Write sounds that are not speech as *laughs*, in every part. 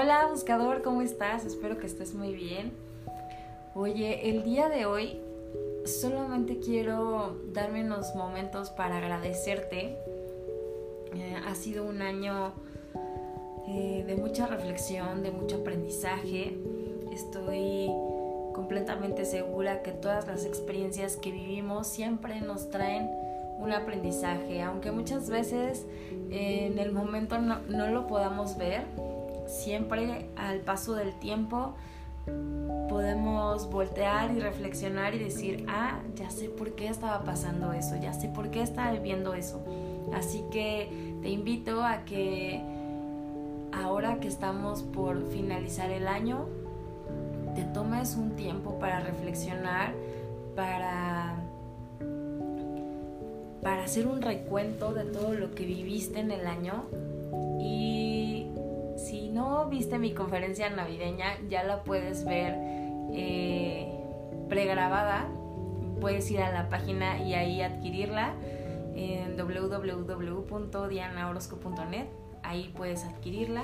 Hola buscador, ¿cómo estás? Espero que estés muy bien. Oye, el día de hoy solamente quiero darme unos momentos para agradecerte. Eh, ha sido un año eh, de mucha reflexión, de mucho aprendizaje. Estoy completamente segura que todas las experiencias que vivimos siempre nos traen un aprendizaje, aunque muchas veces en el momento no lo podamos ver, siempre al paso del tiempo podemos voltear y reflexionar y decir, ah, ya sé por qué estaba pasando eso, ya sé por qué estaba viviendo eso. Así que te invito a que ahora que estamos por finalizar el año, te tomes un tiempo para reflexionar, para, para hacer un recuento de todo lo que viviste en el año no viste mi conferencia navideña, ya la puedes ver eh, pregrabada. Puedes ir a la página y ahí adquirirla en www.dianaorosco.net. Ahí puedes adquirirla.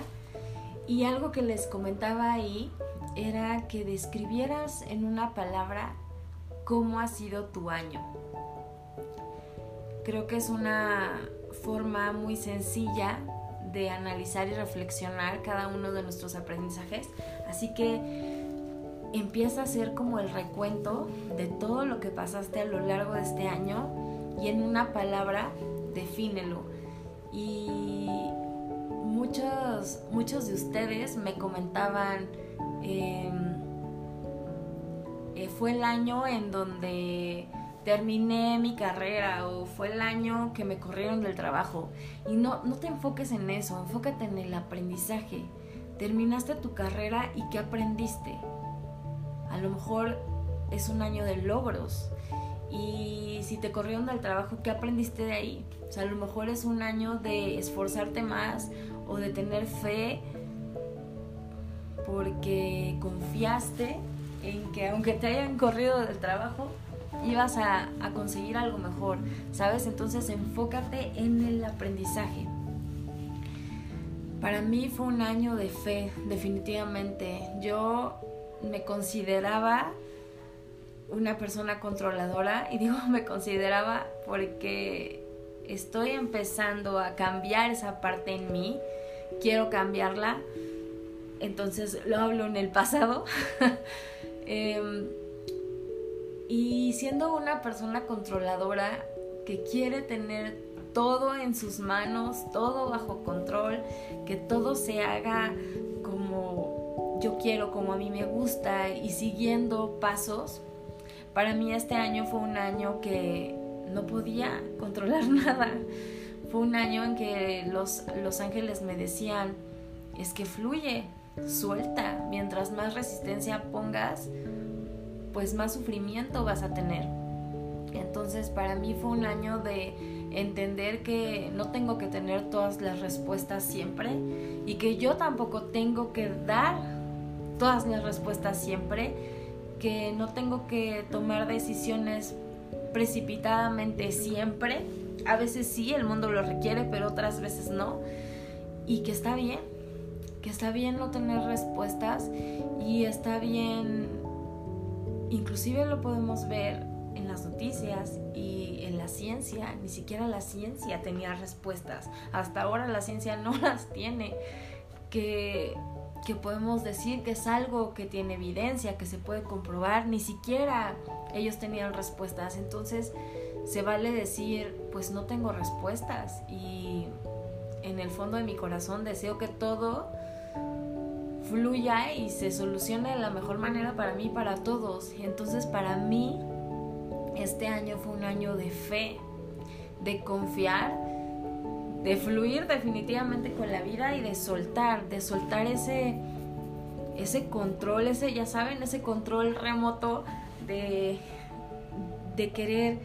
Y algo que les comentaba ahí era que describieras en una palabra cómo ha sido tu año. Creo que es una forma muy sencilla de analizar y reflexionar cada uno de nuestros aprendizajes. Así que empieza a hacer como el recuento de todo lo que pasaste a lo largo de este año y en una palabra defínelo. Y muchos, muchos de ustedes me comentaban, em, eh, fue el año en donde terminé mi carrera o fue el año que me corrieron del trabajo. Y no, no te enfoques en eso, enfócate en el aprendizaje. Terminaste tu carrera y qué aprendiste. A lo mejor es un año de logros. Y si te corrieron del trabajo, ¿qué aprendiste de ahí? O sea, a lo mejor es un año de esforzarte más o de tener fe porque confiaste en que aunque te hayan corrido del trabajo, ibas a, conseguir algo mejor, ¿sabes? Entonces enfócate en el aprendizaje. Para mí fue un año de fe, definitivamente. Yo me consideraba una persona controladora *laughs* y digo me consideraba porque estoy empezando a cambiar esa parte en mí, quiero cambiarla, entonces lo hablo en el pasado. *laughs* Em, y siendo una persona controladora que quiere tener todo en sus manos, todo bajo control, que todo se haga como yo quiero, como a mí me gusta y siguiendo pasos, para mí este año fue un año que no podía controlar *laughs* nada. Fue un año en que los, los ángeles me decían, es que fluye, suelta, mientras más resistencia pongas, pues más sufrimiento vas a tener. Entonces para mí fue un año de entender que no tengo que tener todas las respuestas siempre y que yo tampoco tengo que dar todas las respuestas siempre, que no tengo que tomar decisiones precipitadamente siempre. A veces sí, el mundo lo requiere, pero otras veces no. Y que está bien, que está bien no tener respuestas y está bien Inclusive lo podemos ver en las noticias y en la ciencia, ni siquiera la ciencia tenía respuestas. Hasta ahora la ciencia no *laughs* las tiene. Que, que podemos decir que es algo que tiene evidencia, que se puede comprobar, ni siquiera ellos tenían respuestas. Entonces se vale decir, pues no tengo respuestas y en el fondo de mi corazón deseo que todo fluya y se solucione de la mejor manera para mí y para todos. Entonces para mí este año fue un año de fe, de confiar, de fluir definitivamente con la vida y de soltar, de soltar ese ese control, ese ya saben, ese control remoto de de querer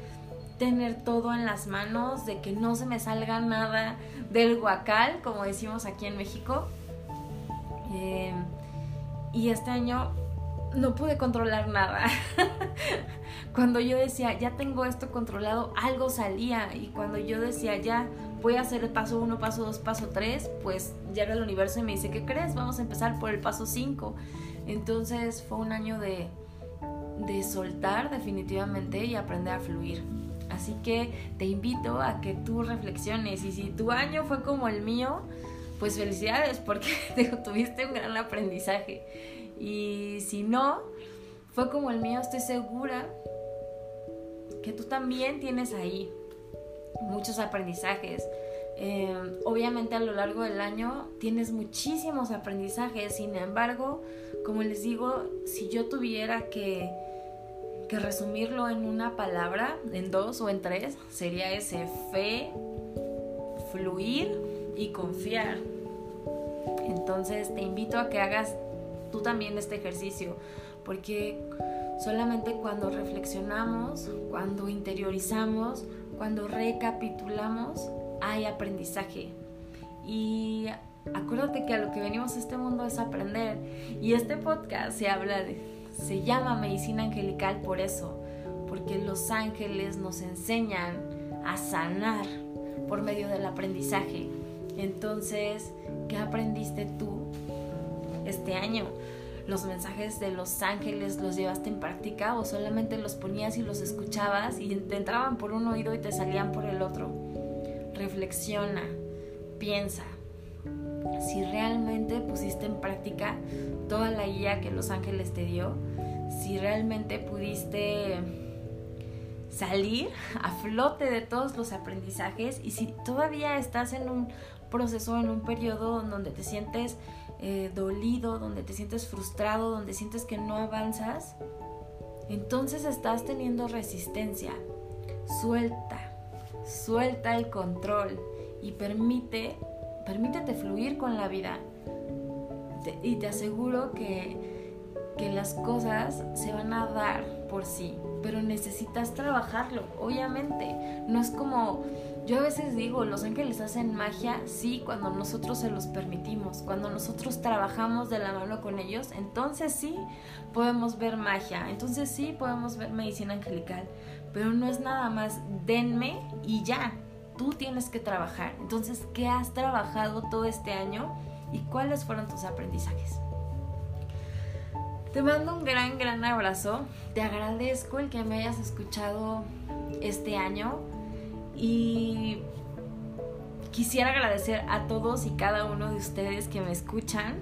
tener todo en las manos, de que no se me salga nada del guacal, como decimos aquí en México. Em, y este año no pude controlar nada. *laughs* cuando yo decía, ya tengo esto controlado, algo salía. Y cuando yo decía, ya voy a hacer el paso 1, paso 2, paso 3, pues llega el universo y me dice, ¿qué crees? Vamos a empezar por el paso 5. Entonces fue un año de, de soltar definitivamente y aprender a fluir. Así que te invito a que tú reflexiones y si tu año fue como el mío, pues felicidades porque *laughs* tuviste un gran aprendizaje. Y si no, fue como el mío, estoy segura que tú también tienes ahí muchos aprendizajes. Eh, obviamente a lo largo del año tienes muchísimos aprendizajes, sin embargo, como les digo, si yo tuviera que, que resumirlo en una palabra, en dos o en tres, sería ese fe, fluir y confiar. Entonces te invito a que hagas tú también este ejercicio, porque solamente cuando reflexionamos, cuando interiorizamos, cuando recapitulamos, hay aprendizaje. Y acuérdate que a lo que venimos a este mundo es aprender. Y este podcast se habla de, se llama medicina angelical por eso, porque los ángeles nos enseñan a sanar por medio del aprendizaje. Entonces, ¿qué aprendiste tú este año? ¿Los mensajes de los ángeles los llevaste en práctica o solamente los ponías y los escuchabas y te entraban por un oído y te salían por el otro? Reflexiona, piensa. Si realmente pusiste en práctica toda la guía que los ángeles te dio, si realmente pudiste salir a flote de todos los aprendizajes y si todavía estás en un proceso, en un periodo donde te sientes eh, dolido, donde te sientes frustrado, donde sientes que no avanzas, entonces estás teniendo resistencia. Suelta, suelta el control y permite, permítete fluir con la vida. y te aseguro que, que las cosas se van a dar por sí, pero necesitas trabajarlo, obviamente. No es como yo a veces digo, los ángeles hacen magia, sí, cuando nosotros se los permitimos, cuando nosotros trabajamos de la mano con ellos, entonces sí podemos ver magia, entonces sí podemos ver medicina angelical, pero no es nada más denme y ya, tú tienes que trabajar. Entonces, ¿qué has trabajado todo este año y cuáles fueron tus aprendizajes? Te mando un gran, gran abrazo. Te agradezco el que me hayas escuchado este año y quisiera agradecer a todos y cada uno de ustedes que me escuchan.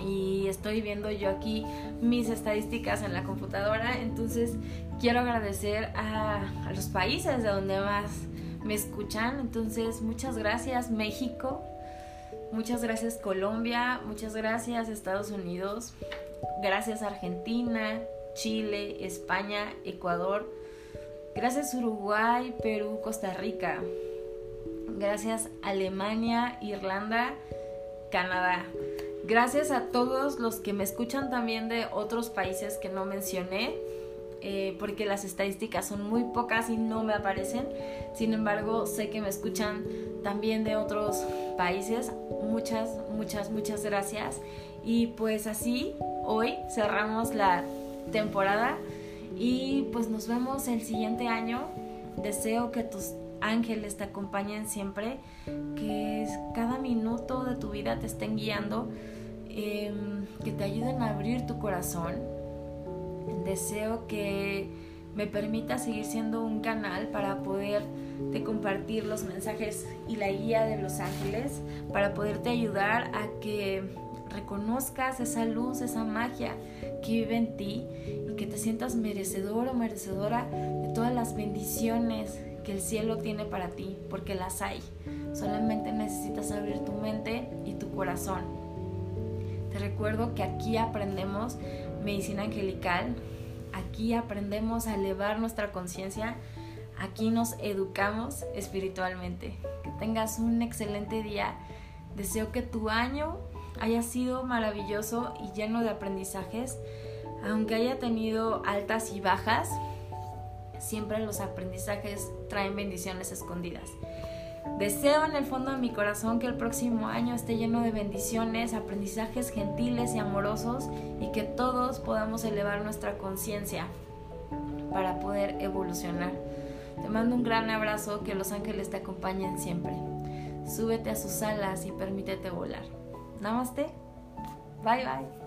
Y estoy viendo yo aquí mis estadísticas en la computadora. Entonces quiero agradecer a, los países de donde más me escuchan. Entonces muchas gracias México. Muchas gracias Colombia. Muchas gracias Estados Unidos. Gracias Argentina, Chile, España, Ecuador. Gracias Uruguay, Perú, Costa Rica. Gracias Alemania, Irlanda, Canadá. Gracias a todos los que me escuchan también de otros países que no mencioné, eh, porque las estadísticas son muy pocas y no me aparecen. Sin embargo, sé que me escuchan también de otros países. Muchas, muchas, muchas gracias. Y pues así, hoy cerramos la temporada y pues nos vemos el siguiente año. Deseo que tus ángeles te acompañen siempre, que cada minuto de tu vida te estén guiando, em, que te ayuden a abrir tu corazón. Deseo que me permita seguir siendo un canal para poder te compartir los mensajes y la guía de los ángeles, para poderte ayudar a que reconozcas esa luz, esa magia que vive en ti y que te sientas merecedor o merecedora de todas las bendiciones que el cielo tiene para ti, porque las hay. Solamente necesitas abrir tu mente y tu corazón. Te recuerdo que aquí aprendemos medicina angelical, aquí aprendemos a elevar nuestra conciencia, aquí nos educamos espiritualmente. Que tengas un excelente día. Deseo que tu año haya sido maravilloso y lleno de aprendizajes, aunque haya tenido altas y bajas, siempre los aprendizajes traen bendiciones escondidas. Deseo en el fondo de mi corazón que el próximo año esté lleno de bendiciones, aprendizajes gentiles y amorosos y que todos podamos elevar nuestra conciencia para poder evolucionar. Te mando un gran abrazo, que los ángeles te acompañen siempre. Súbete a sus alas y permítete volar. Namaste. Bye bye.